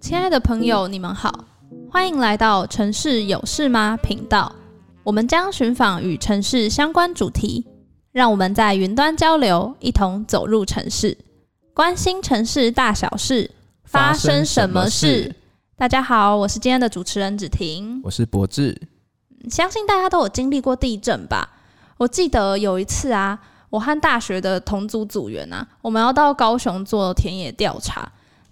亲爱的朋友，你们好，欢迎来到城市有事吗频道。我们将寻访与城市相关主题，让我们在云端交流，一同走入城市，关心城市大小事，发生什么事？大家好，我是今天的主持人子婷，我是博智。相信大家都有经历过地震吧？我记得有一次啊，我和大学的同组组员啊，我们要到高雄做田野调查。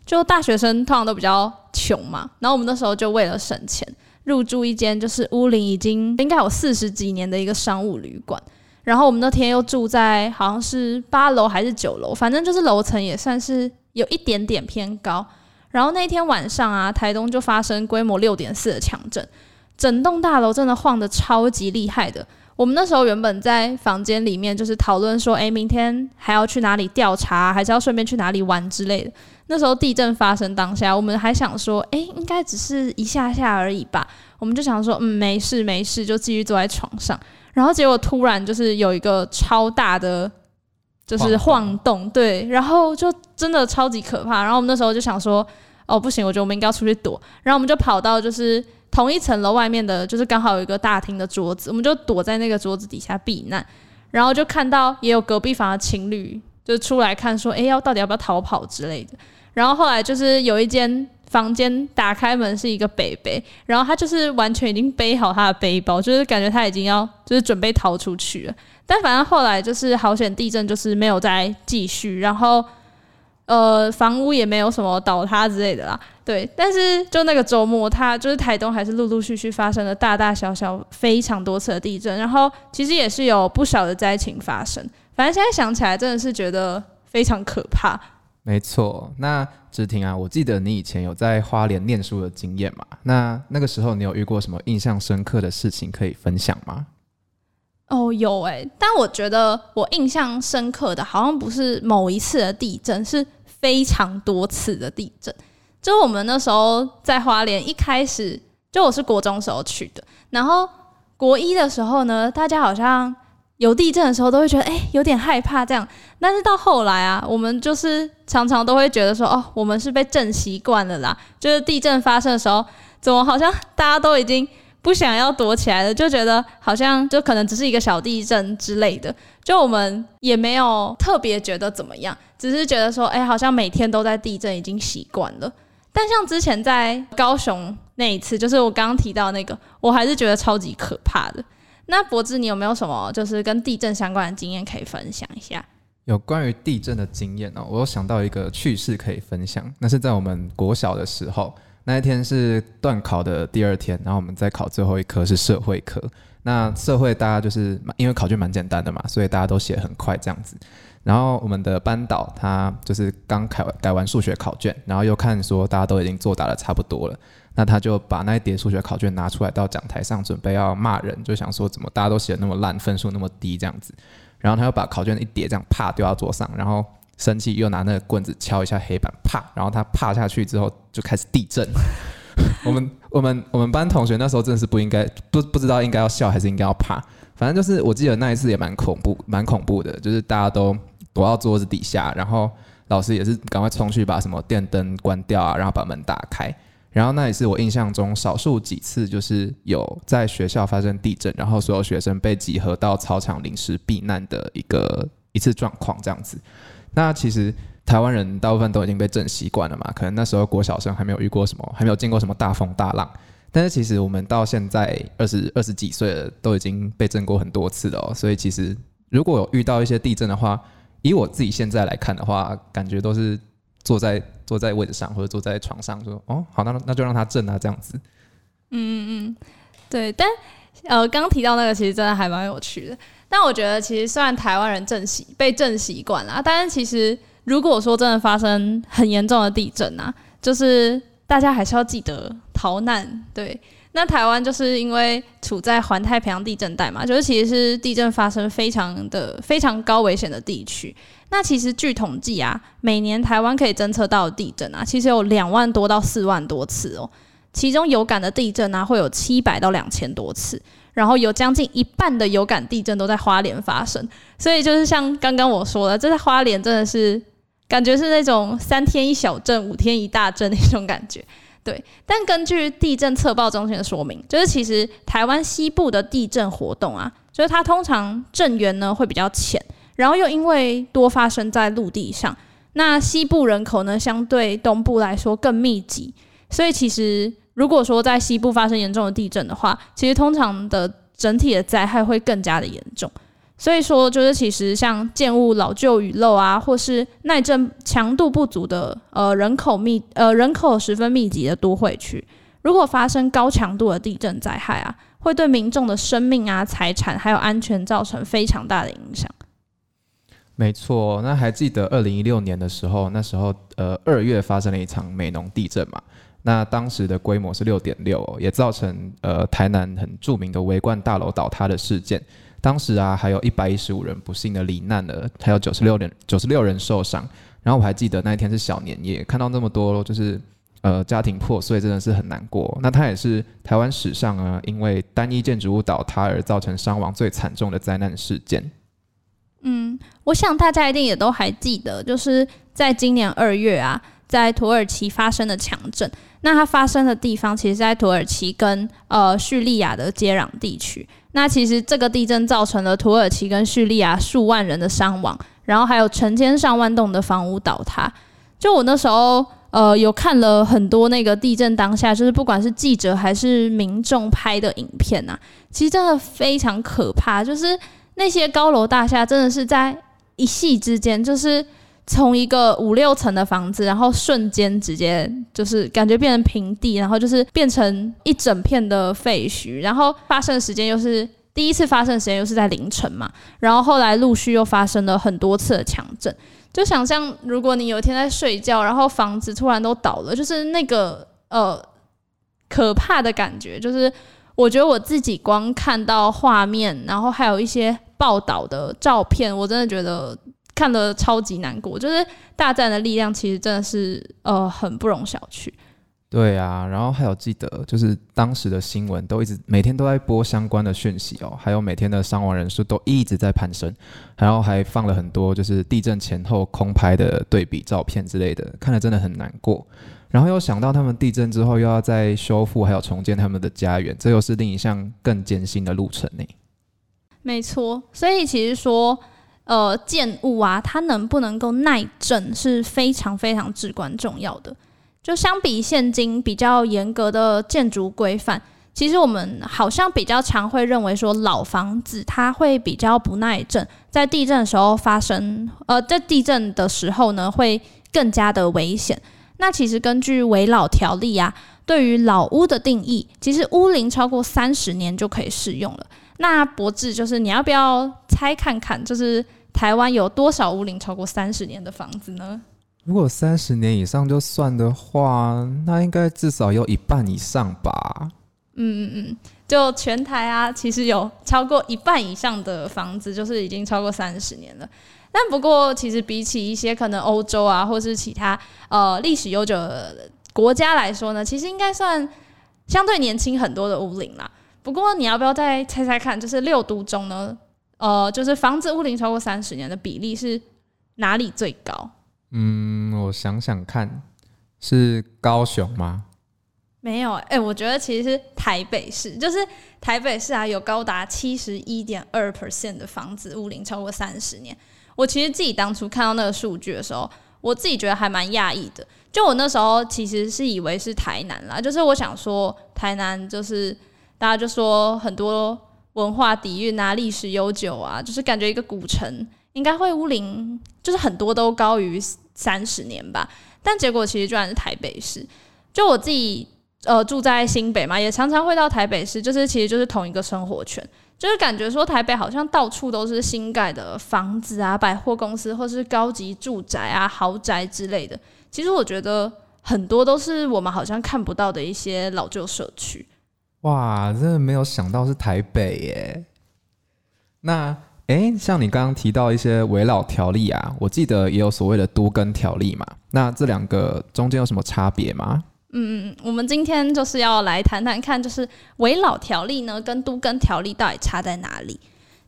就大学生通常都比较穷嘛，然后我们那时候就为了省钱，入住一间就是屋龄已经应该有四十几年的一个商务旅馆。然后我们那天又住在好像是八楼还是九楼，反正就是楼层也算是有一点点偏高。然后那天晚上啊，台东就发生规模六点四的强震，整栋大楼真的晃得超级厉害的。我们那时候原本在房间里面就是讨论说，诶，明天还要去哪里调查，还是要顺便去哪里玩之类的。那时候地震发生当下，我们还想说，诶，应该只是一下下而已吧。我们就想说，嗯，没事没事，就继续坐在床上。然后结果突然就是有一个超大的。就是晃动，对，然后就真的超级可怕。然后我们那时候就想说，哦，不行，我觉得我们应该要出去躲。然后我们就跑到就是同一层楼外面的，就是刚好有一个大厅的桌子，我们就躲在那个桌子底下避难。然后就看到也有隔壁房的情侣就出来看，说，哎，要到底要不要逃跑之类的。然后后来就是有一间房间打开门是一个北北，然后他就是完全已经背好他的背包，就是感觉他已经要就是准备逃出去了。但反正后来就是好险，地震就是没有再继续，然后呃房屋也没有什么倒塌之类的啦。对，但是就那个周末，它就是台东还是陆陆续续发生了大大小小非常多次的地震，然后其实也是有不少的灾情发生。反正现在想起来，真的是觉得非常可怕。没错，那芷婷啊，我记得你以前有在花莲念书的经验嘛？那那个时候你有遇过什么印象深刻的事情可以分享吗？哦，有哎、欸，但我觉得我印象深刻的，好像不是某一次的地震，是非常多次的地震。就我们那时候在花莲，一开始就我是国中时候去的，然后国一的时候呢，大家好像有地震的时候都会觉得哎、有点害怕这样，但是到后来啊，我们就是常常都会觉得说哦，我们是被震习惯了啦，就是地震发生的时候，怎么好像大家都已经。不想要躲起来的，就觉得好像就可能只是一个小地震之类的，就我们也没有特别觉得怎么样，只是觉得说，哎，好像每天都在地震，已经习惯了。但像之前在高雄那一次，就是我刚刚提到那个，我还是觉得超级可怕的。那博智，你有没有什么就是跟地震相关的经验可以分享一下？有关于地震的经验哦，我有想到一个趣事可以分享，那是在我们国小的时候。那一天是段考的第二天，然后我们在考最后一科是社会科。那社会大家就是因为考卷蛮简单的嘛，所以大家都写很快这样子。然后我们的班导他就是刚改完改完数学考卷，然后又看说大家都已经作答的差不多了，那他就把那一叠数学考卷拿出来到讲台上准备要骂人，就想说怎么大家都写的那么烂，分数那么低这样子。然后他又把考卷一叠这样啪丢到桌上，然后。生气又拿那个棍子敲一下黑板，啪！然后他啪下去之后就开始地震。我们我们我们班同学那时候真的是不应该不不知道应该要笑还是应该要怕，反正就是我记得那一次也蛮恐怖蛮恐怖的，就是大家都躲到桌子底下，然后老师也是赶快冲去把什么电灯关掉啊，然后把门打开。然后那也是我印象中少数几次就是有在学校发生地震，然后所有学生被集合到操场临时避难的一个一次状况这样子。那其实台湾人大部分都已经被震习惯了嘛，可能那时候国小生还没有遇过什么，还没有见过什么大风大浪。但是其实我们到现在二十二十几岁了，都已经被震过很多次了哦。所以其实如果有遇到一些地震的话，以我自己现在来看的话，感觉都是坐在坐在位置上或者坐在床上说，哦，好，那那就让它震啊，这样子。嗯嗯嗯，对。但呃，刚提到那个，其实真的还蛮有趣的。但我觉得，其实虽然台湾人震习被震习惯了，但是其实如果说真的发生很严重的地震啊，就是大家还是要记得逃难。对，那台湾就是因为处在环太平洋地震带嘛，就是其实是地震发生非常的非常高危险的地区。那其实据统计啊，每年台湾可以侦测到的地震啊，其实有两万多到四万多次哦。其中有感的地震啊，会有七百到两千多次。然后有将近一半的有感地震都在花莲发生，所以就是像刚刚我说的，这在花莲真的是感觉是那种三天一小震，五天一大震那种感觉。对，但根据地震测报中心的说明，就是其实台湾西部的地震活动啊，就是它通常震源呢会比较浅，然后又因为多发生在陆地上，那西部人口呢相对东部来说更密集，所以其实如果说在西部发生严重的地震的话，其实通常的整体的灾害会更加的严重。所以说，就是其实像建物老旧雨漏啊，或是耐震强度不足的呃人口密呃人口十分密集的都会区，如果发生高强度的地震灾害啊，会对民众的生命啊、财产还有安全造成非常大的影响。没错，那还记得二零一六年的时候，那时候呃二月发生了一场美浓地震嘛？那当时的规模是六点六，也造成呃台南很著名的围冠大楼倒塌的事件。当时啊，还有一百一十五人不幸的罹难了，还有九十六人九十六人受伤。然后我还记得那一天是小年夜，看到那么多就是呃家庭破碎，真的是很难过。那它也是台湾史上啊，因为单一建筑物倒塌而造成伤亡最惨重的灾难事件。嗯，我想大家一定也都还记得，就是在今年二月啊，在土耳其发生的强震。那它发生的地方，其实在土耳其跟呃叙利亚的接壤地区。那其实这个地震造成了土耳其跟叙利亚数万人的伤亡，然后还有成千上万栋的房屋倒塌。就我那时候呃有看了很多那个地震当下，就是不管是记者还是民众拍的影片、啊，其实真的非常可怕。就是那些高楼大厦真的是在一夕之间，就是。从一个五六层的房子，然后瞬间直接就是感觉变成平地，然后就是变成一整片的废墟。然后发生的时间又是第一次发生的时间又是在凌晨嘛，然后后来陆续又发生了很多次的强震。就想象如果你有一天在睡觉，然后房子突然都倒了，就是那个呃可怕的感觉。就是我觉得我自己光看到画面，然后还有一些报道的照片，我真的觉得。看得超级难过，就是大战的力量其实真的是呃很不容小觑。对啊，然后还有记得就是当时的新闻都一直每天都在播相关的讯息哦，还有每天的伤亡人数都一直在攀升，然后还放了很多就是地震前后空拍的对比照片之类的，看了真的很难过。然后又想到他们地震之后又要再修复还有重建他们的家园，这又是另一项更艰辛的路程呢。没错，所以其实说。呃，建物啊，它能不能够耐震是非常非常至关重要的。就相比现今比较严格的建筑规范，其实我们好像比较常会认为说老房子它会比较不耐震，在地震的时候发生，呃，在地震的时候呢会更加的危险。那其实根据危老条例啊，对于老屋的定义，其实屋龄超过三十年就可以适用了。那博智就是你要不要猜看看，就是。台湾有多少屋龄超过三十年的房子呢？如果三十年以上就算的话，那应该至少有一半以上吧。嗯嗯嗯，就全台啊，其实有超过一半以上的房子就是已经超过三十年了。但不过，其实比起一些可能欧洲啊，或是其他呃历史悠久的国家来说呢，其实应该算相对年轻很多的屋龄啦。不过，你要不要再猜猜看，就是六都中呢？呃，就是房子屋龄超过三十年的比例是哪里最高？嗯，我想想看，是高雄吗？没有，哎、欸，我觉得其实是台北市，就是台北市啊，有高达七十一点二 percent 的房子屋龄超过三十年。我其实自己当初看到那个数据的时候，我自己觉得还蛮讶异的。就我那时候其实是以为是台南啦，就是我想说台南就是大家就说很多。文化底蕴啊，历史悠久啊，就是感觉一个古城应该会屋龄，就是很多都高于三十年吧。但结果其实居然是台北市。就我自己呃住在新北嘛，也常常会到台北市，就是其实就是同一个生活圈，就是感觉说台北好像到处都是新盖的房子啊、百货公司或是高级住宅啊、豪宅之类的。其实我觉得很多都是我们好像看不到的一些老旧社区。哇，真的没有想到是台北耶。那诶，像你刚刚提到一些危老条例啊，我记得也有所谓的都更条例嘛。那这两个中间有什么差别吗？嗯，我们今天就是要来谈谈看，就是危老条例呢跟都更条例到底差在哪里？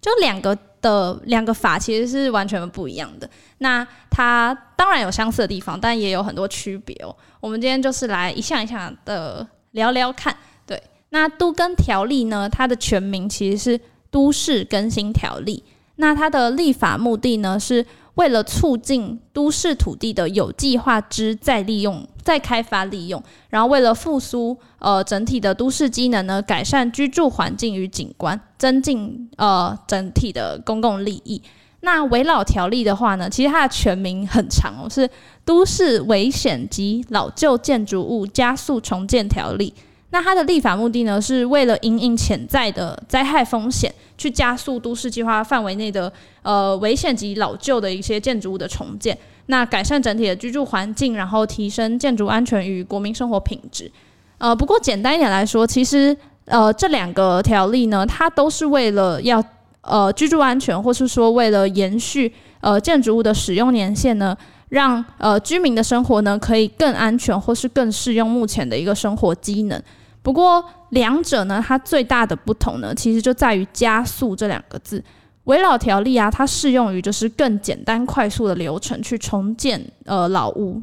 就两个的两个法其实是完全不一样的。那它当然有相似的地方，但也有很多区别哦。我们今天就是来一项一项的聊聊看。那都更条例呢，它的全名其实是都市更新条例。那它的立法目的呢，是为了促进都市土地的有计划之再利用。再开发利用，然后为了复苏呃整体的都市机能呢，改善居住环境与景观，增进呃整体的公共利益。那维老条例的话呢，其实它的全名很长哦，是《都市危险及老旧建筑物加速重建条例》。那它的立法目的呢，是为了因应潜在的灾害风险，去加速都市计划范围内的呃危险及老旧的一些建筑物的重建。那改善整体的居住环境，然后提升建筑安全与国民生活品质。呃，不过简单一点来说，其实呃这两个条例呢，它都是为了要呃居住安全，或是说为了延续呃建筑物的使用年限呢，让呃居民的生活呢可以更安全，或是更适用目前的一个生活机能。不过两者呢，它最大的不同呢，其实就在于“加速”这两个字。围老条例啊，它适用于就是更简单快速的流程去重建呃老屋。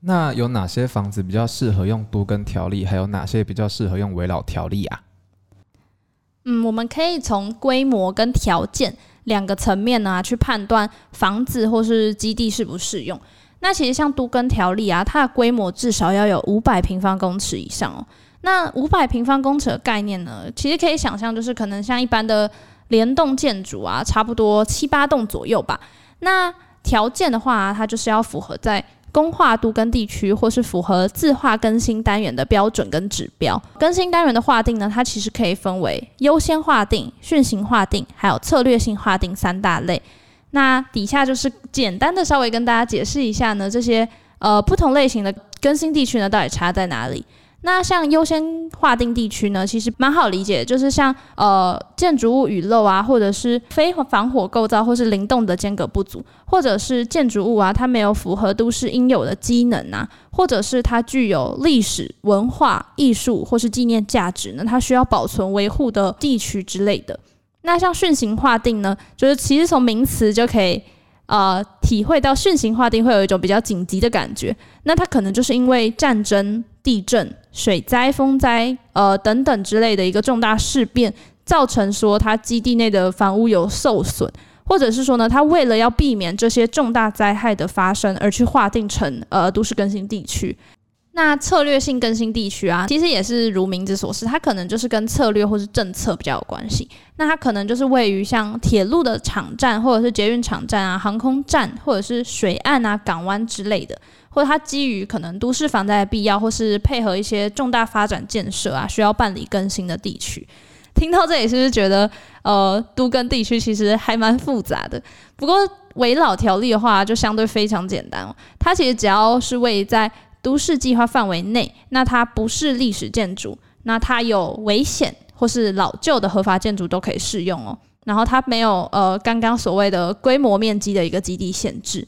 那有哪些房子比较适合用都根条例？还有哪些比较适合用围老条例啊？嗯，我们可以从规模跟条件两个层面呢去判断房子或是基地适不适用。那其实像都根条例啊，它的规模至少要有五百平方公尺以上哦。那五百平方公尺的概念呢，其实可以想象就是可能像一般的。联栋建筑啊，差不多七八栋左右吧。那条件的话，它就是要符合在公划都跟地区，或是符合自化更新单元的标准跟指标。更新单元的划定呢，它其实可以分为优先划定、顺行划定，还有策略性划定三大类。那底下就是简单的稍微跟大家解释一下呢，这些呃不同类型的更新地区呢，到底差在哪里？那像优先划定地区呢，其实蛮好理解，就是像呃建筑物雨漏啊，或者是非防火构造，或是灵动的间隔不足，或者是建筑物啊，它没有符合都市应有的机能啊，或者是它具有历史文化艺术或是纪念价值呢，它需要保存维护的地区之类的。那像顺行划定呢，就是其实从名词就可以呃体会到讯行划定会有一种比较紧急的感觉，那它可能就是因为战争。地震、水灾、风灾，呃等等之类的一个重大事变，造成说它基地内的房屋有受损，或者是说呢，它为了要避免这些重大灾害的发生，而去划定成呃都市更新地区。那策略性更新地区啊，其实也是如名字所示，它可能就是跟策略或是政策比较有关系。那它可能就是位于像铁路的场站，或者是捷运场站啊、航空站，或者是水岸啊、港湾之类的。或者它基于可能都市防灾的必要，或是配合一些重大发展建设啊，需要办理更新的地区。听到这里是不是觉得，呃，都更地区其实还蛮复杂的？不过危老条例的话，就相对非常简单哦。它其实只要是位在都市计划范围内，那它不是历史建筑，那它有危险或是老旧的合法建筑都可以适用哦。然后它没有呃刚刚所谓的规模面积的一个基地限制。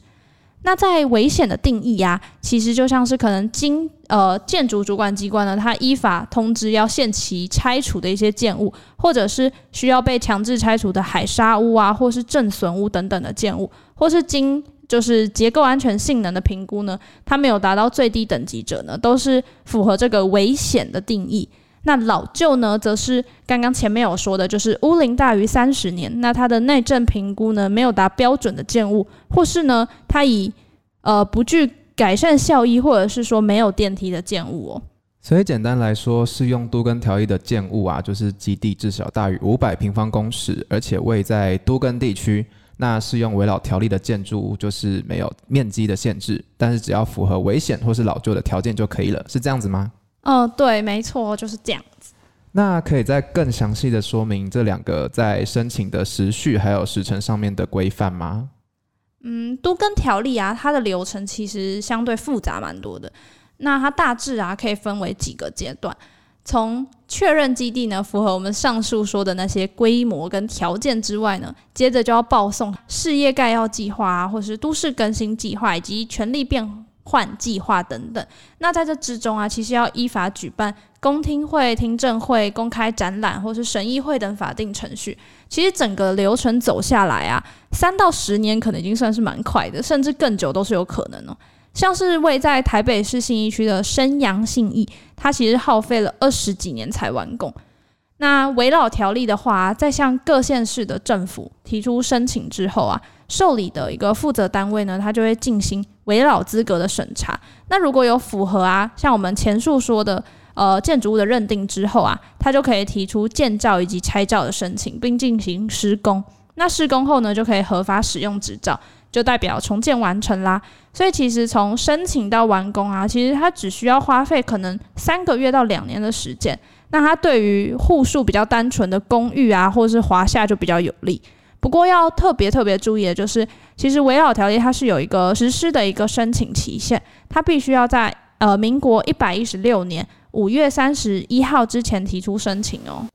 那在危险的定义呀、啊，其实就像是可能经呃建筑主管机关呢，它依法通知要限期拆除的一些建物，或者是需要被强制拆除的海砂屋啊，或是震损屋等等的建物，或是经就是结构安全性能的评估呢，它没有达到最低等级者呢，都是符合这个危险的定义。那老旧呢，则是刚刚前面有说的，就是屋龄大于三十年，那它的内政评估呢，没有达标准的建物，或是呢，它以呃不具改善效益，或者是说没有电梯的建物哦。所以简单来说，适用都更条例的建物啊，就是基地至少大于五百平方公尺，而且位在都更地区。那适用围老条例的建筑物，就是没有面积的限制，但是只要符合危险或是老旧的条件就可以了，是这样子吗？哦，对，没错，就是这样子。那可以再更详细的说明这两个在申请的时序还有时程上面的规范吗？嗯，都跟条例啊，它的流程其实相对复杂蛮多的。那它大致啊可以分为几个阶段，从确认基地呢符合我们上述说的那些规模跟条件之外呢，接着就要报送事业概要计划啊，或是都市更新计划以及权利变换计划等等。那在这之中啊，其实要依法举办公听会、听证会、公开展览或是审议会等法定程序。其实整个流程走下来啊，三到十年可能已经算是蛮快的，甚至更久都是有可能哦。像是位在台北市信义区的生阳信义，它其实耗费了二十几年才完工。那围老条例的话，在向各县市的政府提出申请之后啊，受理的一个负责单位呢，它就会进行围老资格的审查。那如果有符合啊，像我们前述说的，呃，建筑物的认定之后啊，它就可以提出建造以及拆造的申请，并进行施工。那施工后呢，就可以合法使用执照，就代表重建完成啦。所以其实从申请到完工啊，其实它只需要花费可能三个月到两年的时间。那它对于户数比较单纯的公寓啊，或者是华厦就比较有利。不过要特别特别注意的就是，其实围老条例它是有一个实施的一个申请期限，它必须要在呃民国一百一十六年五月三十一号之前提出申请哦。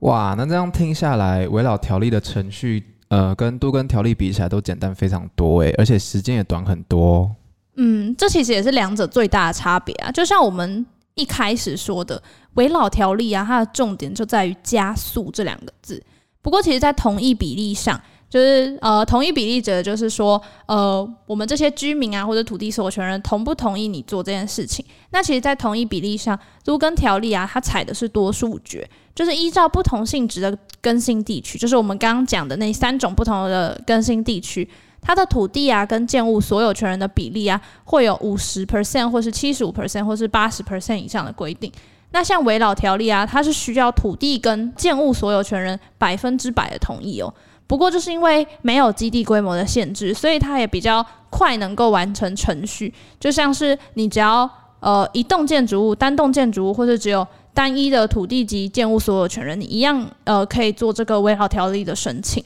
哇，那这样听下来，围老条例的程序呃跟多根条例比起来都简单非常多诶，而且时间也短很多。嗯，这其实也是两者最大的差别啊，就像我们。一开始说的维老条例啊，它的重点就在于加速这两个字。不过，其实，在同一比例上，就是呃，同意比例者就是说，呃，我们这些居民啊，或者土地所有权人同不同意你做这件事情？那其实，在同意比例上，都跟条例啊，它采的是多数决，就是依照不同性质的更新地区，就是我们刚刚讲的那三种不同的更新地区。它的土地啊，跟建物所有权人的比例啊，会有五十 percent 或是七十五 percent 或是八十 percent 以上的规定。那像危老条例啊，它是需要土地跟建物所有权人百分之百的同意哦。不过就是因为没有基地规模的限制，所以它也比较快能够完成程序。就像是你只要呃一栋建筑物、单栋建筑物，或者只有单一的土地及建物所有权人，你一样呃可以做这个危老条例的申请。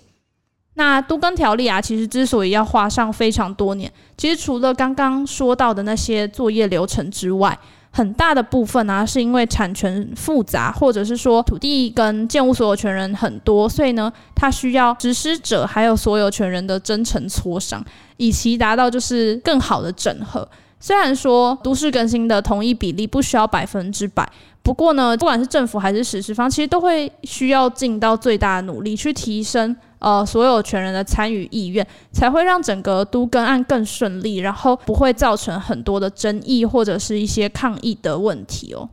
那都更条例啊，其实之所以要花上非常多年，其实除了刚刚说到的那些作业流程之外，很大的部分啊，是因为产权复杂，或者是说土地跟建物所有权人很多，所以呢，它需要实施者还有所有权人的真诚磋商，以其达到就是更好的整合。虽然说都市更新的同意比例不需要百分之百，不过呢，不管是政府还是实施方，其实都会需要尽到最大的努力去提升。呃，所有权人的参与意愿，才会让整个都更案更顺利，然后不会造成很多的争议或者是一些抗议的问题哦。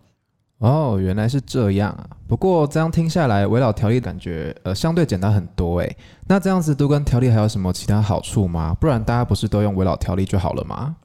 哦，原来是这样啊。不过这样听下来，围绕条例感觉呃相对简单很多诶。那这样子都跟条例还有什么其他好处吗？不然大家不是都用围绕条例就好了吗？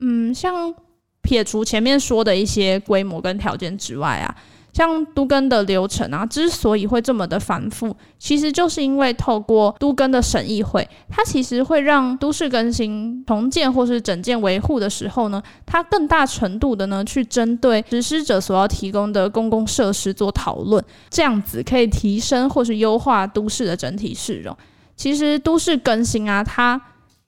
嗯，像撇除前面说的一些规模跟条件之外啊。像都更的流程啊，之所以会这么的繁复，其实就是因为透过都更的审议会，它其实会让都市更新、重建或是整建维护的时候呢，它更大程度的呢去针对实施者所要提供的公共设施做讨论，这样子可以提升或是优化都市的整体市容。其实都市更新啊，它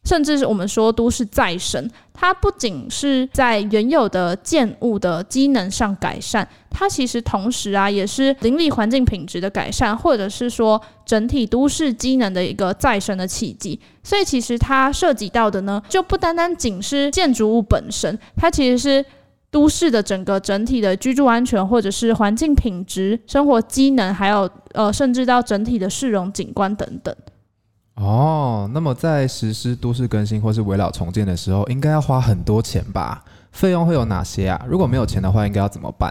甚至是我们说都市再生，它不仅是在原有的建物的机能上改善，它其实同时啊也是邻里环境品质的改善，或者是说整体都市机能的一个再生的契机。所以其实它涉及到的呢，就不单单仅是建筑物本身，它其实是都市的整个整体的居住安全，或者是环境品质、生活机能，还有呃甚至到整体的市容景观等等。哦，那么在实施都市更新或是围老重建的时候，应该要花很多钱吧？费用会有哪些啊？如果没有钱的话，应该要怎么办？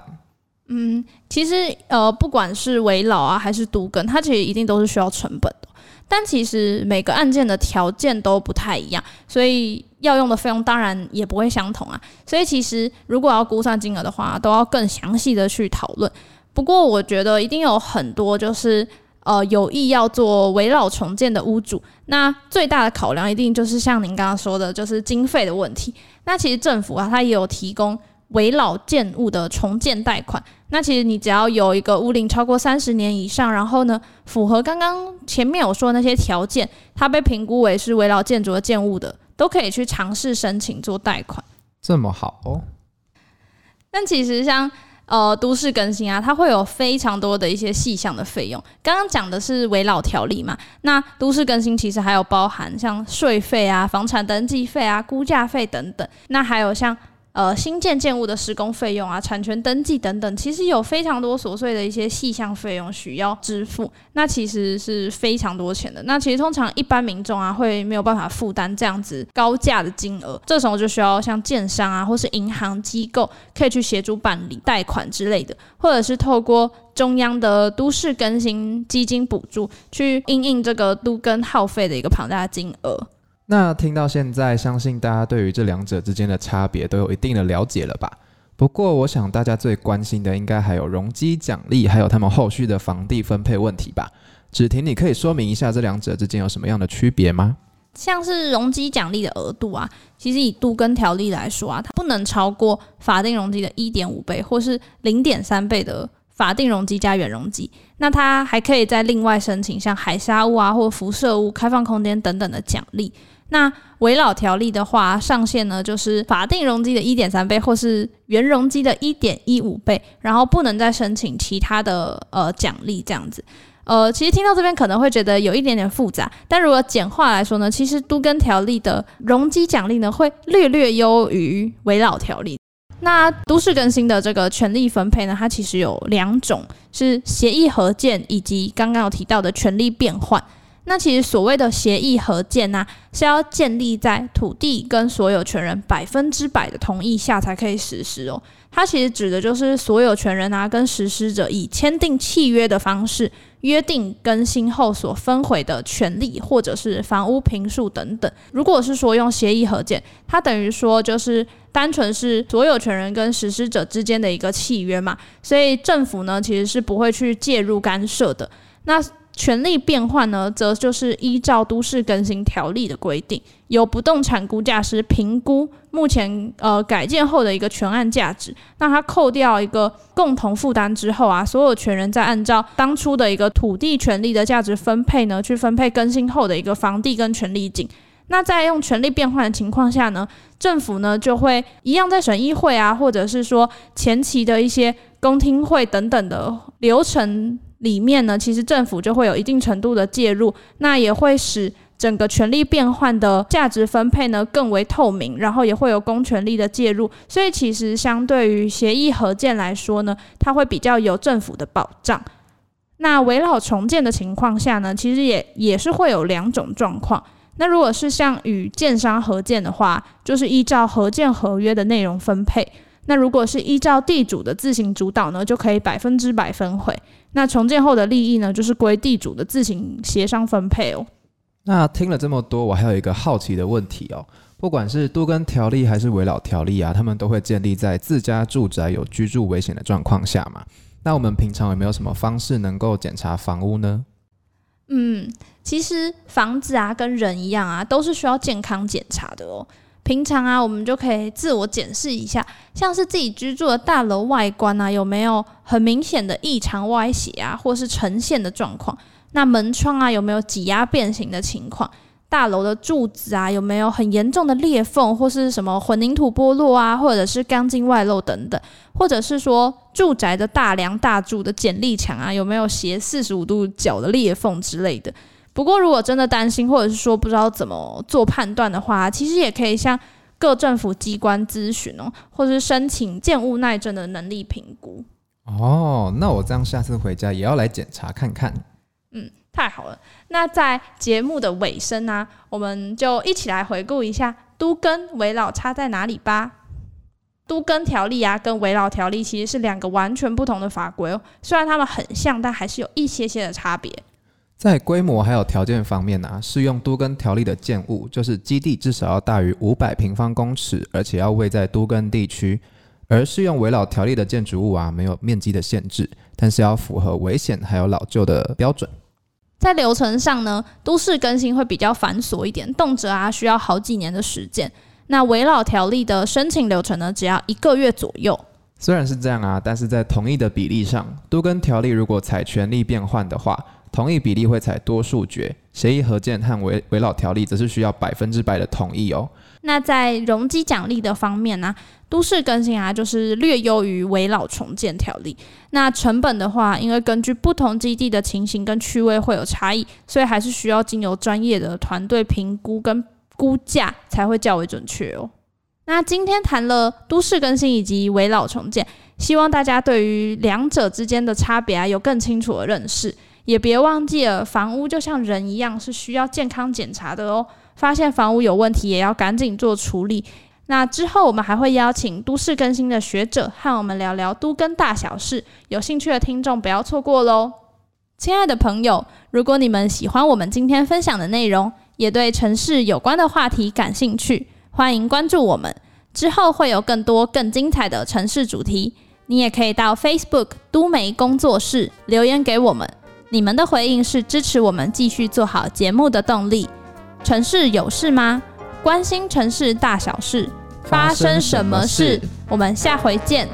嗯，其实呃，不管是围老啊，还是都更，它其实一定都是需要成本的。但其实每个案件的条件都不太一样，所以要用的费用当然也不会相同啊。所以其实如果要估算金额的话，都要更详细的去讨论。不过我觉得一定有很多就是。呃，有意要做围绕重建的屋主，那最大的考量一定就是像您刚刚说的，就是经费的问题。那其实政府啊，它也有提供围老建物的重建贷款。那其实你只要有一个屋龄超过三十年以上，然后呢，符合刚刚前面有说的那些条件，它被评估为是围老建筑的建物的，都可以去尝试申请做贷款。这么好哦。但其实像。呃都市更新啊，它会有非常多的一些细项的费用。刚刚讲的是围老条例嘛，那都市更新其实还有包含像税费啊、房产登记费啊、估价费等等，那还有像。呃，新建建物的施工费用啊、产权登记等等，其实有非常多琐碎的一些细项费用需要支付，那其实是非常多钱的。那其实通常一般民众啊，会没有办法负担这样子高价的金额，这时候就需要像建商啊，或是银行机构可以去协助办理贷款之类的，或者是透过中央的都市更新基金补助，去应应这个都更耗费的一个庞大的金额。那听到现在，相信大家对于这两者之间的差别都有一定的了解了吧？不过，我想大家最关心的应该还有容积奖励，还有他们后续的房地分配问题吧？芷婷，你可以说明一下这两者之间有什么样的区别吗？像是容积奖励的额度啊，其实以都更条例来说啊，它不能超过法定容积的一点五倍，或是零点三倍的法定容积加原容积。那它还可以再另外申请像海沙屋啊，或辐射屋、开放空间等等的奖励。那围老条例的话，上限呢就是法定容积的一点三倍，或是原容积的一点一五倍，然后不能再申请其他的呃奖励这样子。呃，其实听到这边可能会觉得有一点点复杂，但如果简化来说呢，其实都更条例的容积奖励呢会略略优于围老条例。那都市更新的这个权利分配呢，它其实有两种，是协议合建以及刚刚有提到的权利变换。那其实所谓的协议合建呢、是要建立在土地跟所有权人百分之百的同意下才可以实施哦。它其实指的就是所有权人啊跟实施者以签订契约的方式约定更新后所分回的权利或者是房屋平数等等。如果是说用协议合建，它等于说就是单纯是所有权人跟实施者之间的一个契约嘛，所以政府呢其实是不会去介入干涉的。那权利变换呢，则就是依照都市更新条例的规定，由不动产估价师评估目前呃改建后的一个全案价值，那他扣掉一个共同负担之后啊，所有权人再按照当初的一个土地权利的价值分配呢，去分配更新后的一个房地跟权利金。那在用权利变换的情况下呢，政府呢就会一样在审议会啊，或者是说前期的一些公听会等等的流程。里面呢，其实政府就会有一定程度的介入，那也会使整个权力变换的价值分配呢更为透明，然后也会有公权力的介入，所以其实相对于协议合建来说呢，它会比较有政府的保障。那围绕重建的情况下呢，其实也也是会有两种状况。那如果是像与建商合建的话，就是依照合建合约的内容分配。那如果是依照地主的自行主导呢，就可以百分之百分回。那重建后的利益呢，就是归地主的自行协商分配哦。那听了这么多，我还有一个好奇的问题哦。不管是都更条例还是围老条例啊，他们都会建立在自家住宅有居住危险的状况下嘛。那我们平常有没有什么方式能够检查房屋呢？嗯，其实房子啊，跟人一样啊，都是需要健康检查的哦。平常啊，我们就可以自我检视一下，像是自己居住的大楼外观啊，有没有很明显的异常歪斜啊，或是呈现的状况？那门窗啊，有没有挤压变形的情况？大楼的柱子啊，有没有很严重的裂缝，或是什么混凝土剥落啊，或者是钢筋外露等等？或者是说，住宅的大梁大柱的剪力墙啊，有没有斜四十五度角的裂缝之类的？不过，如果真的担心，或者是说不知道怎么做判断的话，其实也可以向各政府机关咨询哦，或是申请建物耐震的能力评估。哦，那我这样下次回家也要来检查看看。嗯，太好了。那在节目的尾声呢，我们就一起来回顾一下都跟围老差在哪里吧。都跟条例啊，跟围老条例其实是两个完全不同的法规哦。虽然它们很像，但还是有一些些的差别。在规模还有条件方面啊，适用都更条例的建物，就是基地至少要大于五百平方公尺，而且要位在都更地区；而适用围老条例的建筑物啊，没有面积的限制，但是要符合危险还有老旧的标准。在流程上呢，都市更新会比较繁琐一点，动辄啊需要好几年的时间。那围老条例的申请流程呢，只要一个月左右。虽然是这样啊，但是在同意的比例上，都更条例如果采权利变换的话。同意比例会采多数决，协议合建和危危老条例则是需要百分之百的同意哦。那在容积奖励的方面呢、都市更新啊，就是略优于危老重建条例。那成本的话，因为根据不同基地的情形跟区位会有差异，所以还是需要经由专业的团队评估跟估价才会较为准确哦。那今天谈了都市更新以及危老重建，希望大家对于两者之间的差别啊有更清楚的认识，也别忘记了房屋就像人一样是需要健康检查的哦。发现房屋有问题，也要赶紧做处理。那之后，我们还会邀请都市更新的学者和我们聊聊都更大小事。有兴趣的听众不要错过喽！亲爱的朋友，如果你们喜欢我们今天分享的内容，也对城市有关的话题感兴趣，欢迎关注我们。之后会有更多更精彩的城市主题。你也可以到 Facebook 都媒工作室留言给我们，你们的回应是支持我们继续做好节目的动力。城市有事吗？关心城市大小事，发生什么事？我们下回见。